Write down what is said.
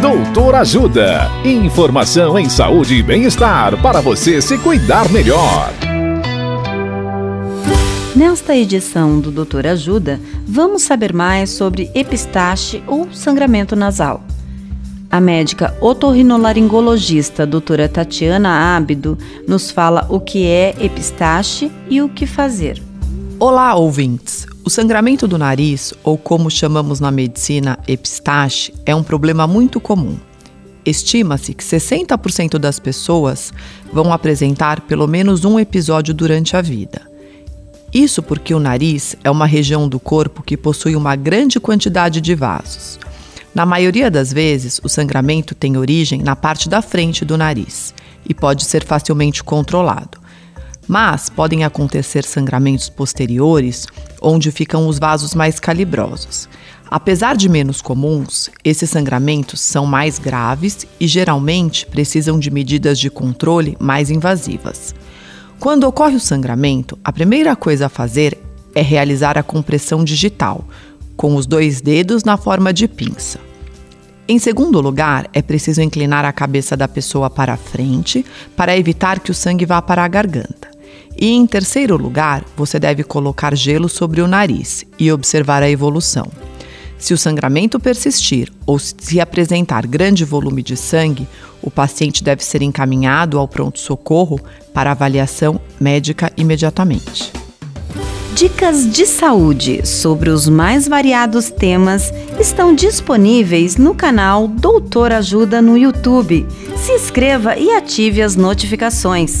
Doutor Ajuda. Informação em saúde e bem-estar para você se cuidar melhor. Nesta edição do Doutor Ajuda, vamos saber mais sobre epistaxe ou sangramento nasal. A médica otorrinolaringologista doutora Tatiana Ábido nos fala o que é epistaxe e o que fazer. Olá, ouvintes! O sangramento do nariz, ou como chamamos na medicina epistaxe, é um problema muito comum. Estima-se que 60% das pessoas vão apresentar pelo menos um episódio durante a vida. Isso porque o nariz é uma região do corpo que possui uma grande quantidade de vasos. Na maioria das vezes, o sangramento tem origem na parte da frente do nariz e pode ser facilmente controlado. Mas podem acontecer sangramentos posteriores, onde ficam os vasos mais calibrosos. Apesar de menos comuns, esses sangramentos são mais graves e geralmente precisam de medidas de controle mais invasivas. Quando ocorre o sangramento, a primeira coisa a fazer é realizar a compressão digital, com os dois dedos na forma de pinça. Em segundo lugar, é preciso inclinar a cabeça da pessoa para a frente para evitar que o sangue vá para a garganta. E em terceiro lugar, você deve colocar gelo sobre o nariz e observar a evolução. Se o sangramento persistir ou se apresentar grande volume de sangue, o paciente deve ser encaminhado ao pronto-socorro para avaliação médica imediatamente. Dicas de saúde sobre os mais variados temas estão disponíveis no canal Doutor Ajuda no YouTube. Se inscreva e ative as notificações.